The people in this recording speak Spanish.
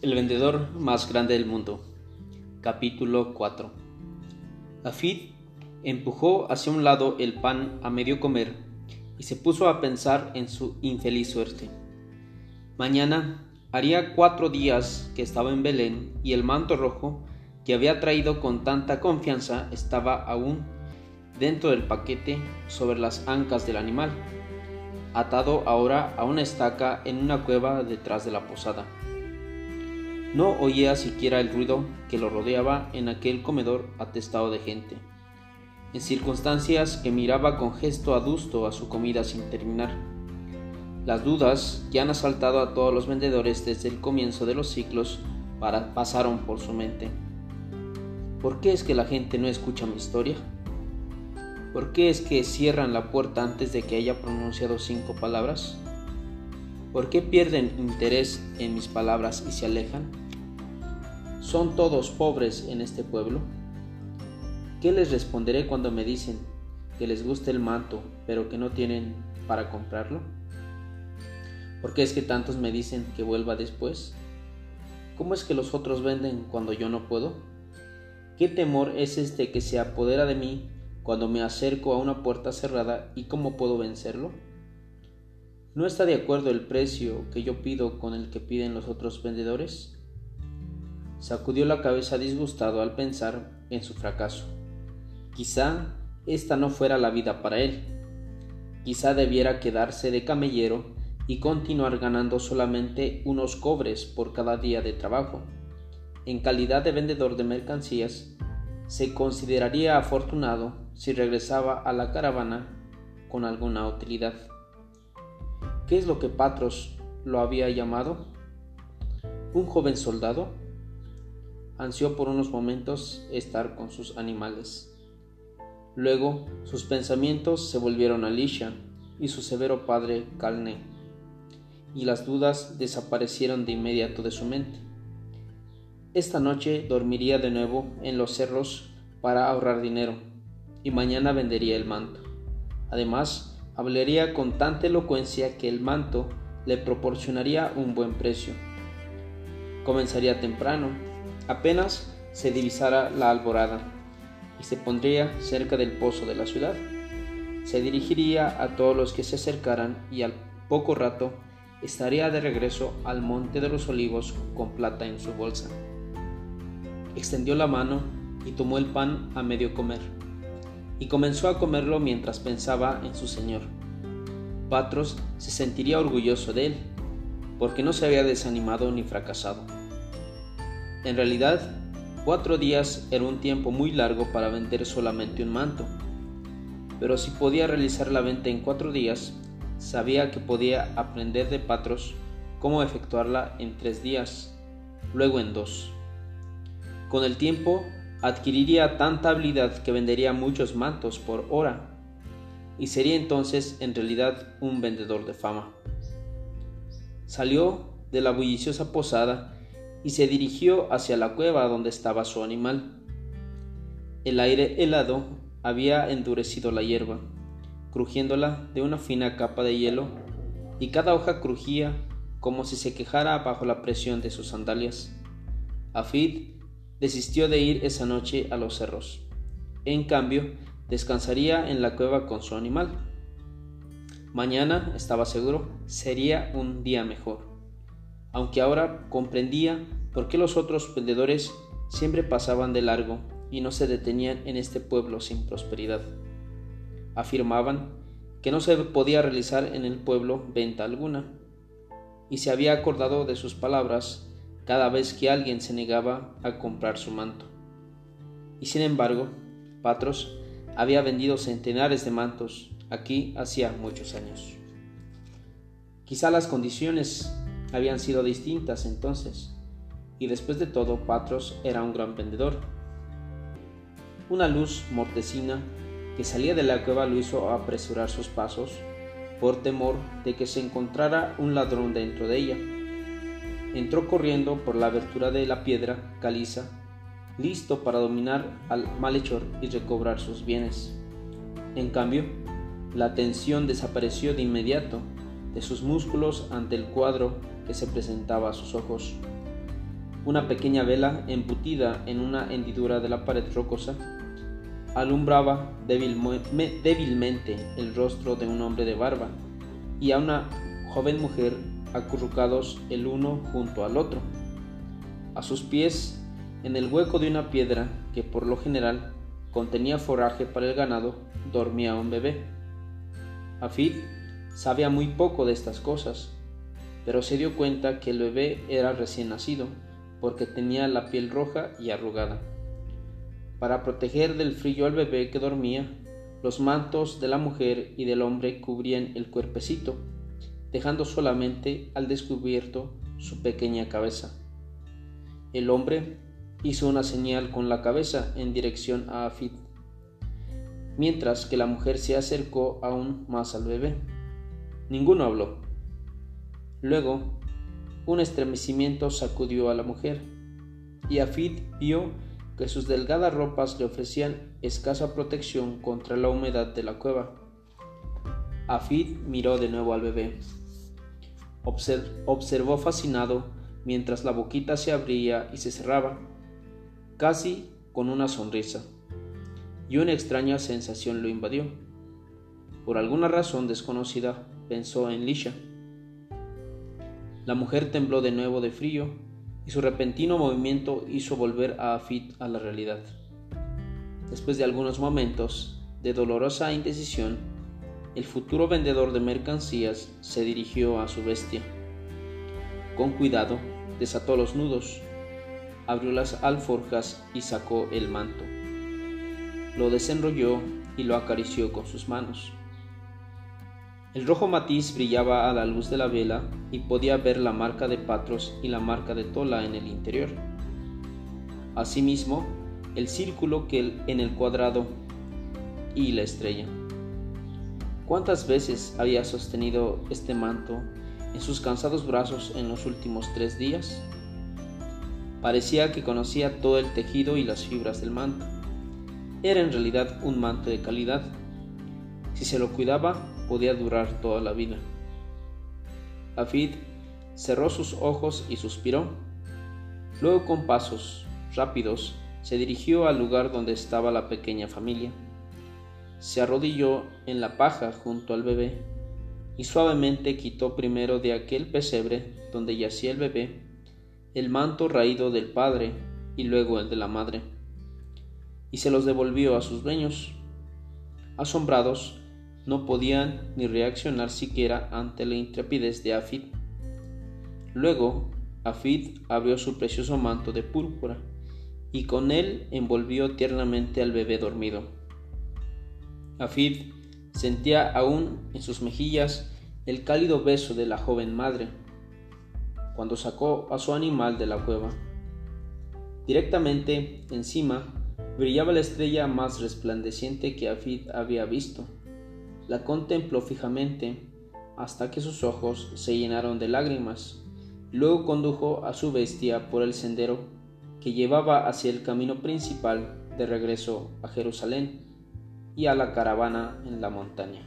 El vendedor más grande del mundo. Capítulo 4. Afid empujó hacia un lado el pan a medio comer y se puso a pensar en su infeliz suerte. Mañana haría cuatro días que estaba en Belén y el manto rojo que había traído con tanta confianza estaba aún dentro del paquete sobre las ancas del animal, atado ahora a una estaca en una cueva detrás de la posada. No oía siquiera el ruido que lo rodeaba en aquel comedor atestado de gente, en circunstancias que miraba con gesto adusto a su comida sin terminar. Las dudas que han asaltado a todos los vendedores desde el comienzo de los ciclos para, pasaron por su mente. ¿Por qué es que la gente no escucha mi historia? ¿Por qué es que cierran la puerta antes de que haya pronunciado cinco palabras? ¿Por qué pierden interés en mis palabras y se alejan? ¿Son todos pobres en este pueblo? ¿Qué les responderé cuando me dicen que les gusta el manto, pero que no tienen para comprarlo? ¿Por qué es que tantos me dicen que vuelva después? ¿Cómo es que los otros venden cuando yo no puedo? ¿Qué temor es este que se apodera de mí cuando me acerco a una puerta cerrada y cómo puedo vencerlo? ¿No está de acuerdo el precio que yo pido con el que piden los otros vendedores? Sacudió la cabeza disgustado al pensar en su fracaso. Quizá esta no fuera la vida para él. Quizá debiera quedarse de camellero y continuar ganando solamente unos cobres por cada día de trabajo. En calidad de vendedor de mercancías, se consideraría afortunado si regresaba a la caravana con alguna utilidad. ¿Qué es lo que Patros lo había llamado? Un joven soldado. Ansió por unos momentos estar con sus animales. Luego sus pensamientos se volvieron a Lisha y su severo padre Calné, y las dudas desaparecieron de inmediato de su mente. Esta noche dormiría de nuevo en los cerros para ahorrar dinero, y mañana vendería el manto. Además, hablaría con tanta elocuencia que el manto le proporcionaría un buen precio. Comenzaría temprano, apenas se divisara la alborada, y se pondría cerca del pozo de la ciudad. Se dirigiría a todos los que se acercaran y al poco rato estaría de regreso al monte de los olivos con plata en su bolsa. Extendió la mano y tomó el pan a medio comer y comenzó a comerlo mientras pensaba en su señor. Patros se sentiría orgulloso de él, porque no se había desanimado ni fracasado. En realidad, cuatro días era un tiempo muy largo para vender solamente un manto, pero si podía realizar la venta en cuatro días, sabía que podía aprender de Patros cómo efectuarla en tres días, luego en dos. Con el tiempo adquiriría tanta habilidad que vendería muchos mantos por hora y sería entonces en realidad un vendedor de fama. Salió de la bulliciosa posada y se dirigió hacia la cueva donde estaba su animal. El aire helado había endurecido la hierba, crujiéndola de una fina capa de hielo, y cada hoja crujía como si se quejara bajo la presión de sus sandalias. Afid desistió de ir esa noche a los cerros. En cambio, descansaría en la cueva con su animal. Mañana, estaba seguro, sería un día mejor, aunque ahora comprendía por qué los otros vendedores siempre pasaban de largo y no se detenían en este pueblo sin prosperidad. Afirmaban que no se podía realizar en el pueblo venta alguna, y se había acordado de sus palabras cada vez que alguien se negaba a comprar su manto. Y sin embargo, Patros había vendido centenares de mantos aquí hacía muchos años. Quizá las condiciones habían sido distintas entonces, y después de todo Patros era un gran vendedor. Una luz mortecina que salía de la cueva lo hizo apresurar sus pasos por temor de que se encontrara un ladrón dentro de ella entró corriendo por la abertura de la piedra caliza, listo para dominar al malhechor y recobrar sus bienes. En cambio, la tensión desapareció de inmediato de sus músculos ante el cuadro que se presentaba a sus ojos. Una pequeña vela embutida en una hendidura de la pared rocosa alumbraba débilmente el rostro de un hombre de barba y a una joven mujer acurrucados el uno junto al otro. A sus pies, en el hueco de una piedra que por lo general contenía forraje para el ganado, dormía un bebé. Afid sabía muy poco de estas cosas, pero se dio cuenta que el bebé era recién nacido, porque tenía la piel roja y arrugada. Para proteger del frío al bebé que dormía, los mantos de la mujer y del hombre cubrían el cuerpecito, dejando solamente al descubierto su pequeña cabeza. El hombre hizo una señal con la cabeza en dirección a Afid, mientras que la mujer se acercó aún más al bebé. Ninguno habló. Luego, un estremecimiento sacudió a la mujer, y Afid vio que sus delgadas ropas le ofrecían escasa protección contra la humedad de la cueva. Afid miró de nuevo al bebé. observó fascinado mientras la boquita se abría y se cerraba, casi con una sonrisa, y una extraña sensación lo invadió. Por alguna razón desconocida, pensó en Lisha. La mujer tembló de nuevo de frío y su repentino movimiento hizo volver a Afid a la realidad. Después de algunos momentos de dolorosa indecisión, el futuro vendedor de mercancías se dirigió a su bestia. Con cuidado, desató los nudos, abrió las alforjas y sacó el manto. Lo desenrolló y lo acarició con sus manos. El rojo matiz brillaba a la luz de la vela y podía ver la marca de Patros y la marca de Tola en el interior. Asimismo, el círculo que en el cuadrado y la estrella. ¿Cuántas veces había sostenido este manto en sus cansados brazos en los últimos tres días? Parecía que conocía todo el tejido y las fibras del manto. Era en realidad un manto de calidad. Si se lo cuidaba, podía durar toda la vida. Afid cerró sus ojos y suspiró. Luego con pasos rápidos se dirigió al lugar donde estaba la pequeña familia. Se arrodilló en la paja junto al bebé y suavemente quitó primero de aquel pesebre donde yacía el bebé el manto raído del padre y luego el de la madre, y se los devolvió a sus dueños. Asombrados, no podían ni reaccionar siquiera ante la intrepidez de Afid. Luego, Afid abrió su precioso manto de púrpura y con él envolvió tiernamente al bebé dormido. Afid sentía aún en sus mejillas el cálido beso de la joven madre cuando sacó a su animal de la cueva. Directamente encima brillaba la estrella más resplandeciente que Afid había visto la contempló fijamente hasta que sus ojos se llenaron de lágrimas. Luego condujo a su bestia por el sendero que llevaba hacia el camino principal de regreso a Jerusalén y a la caravana en la montaña.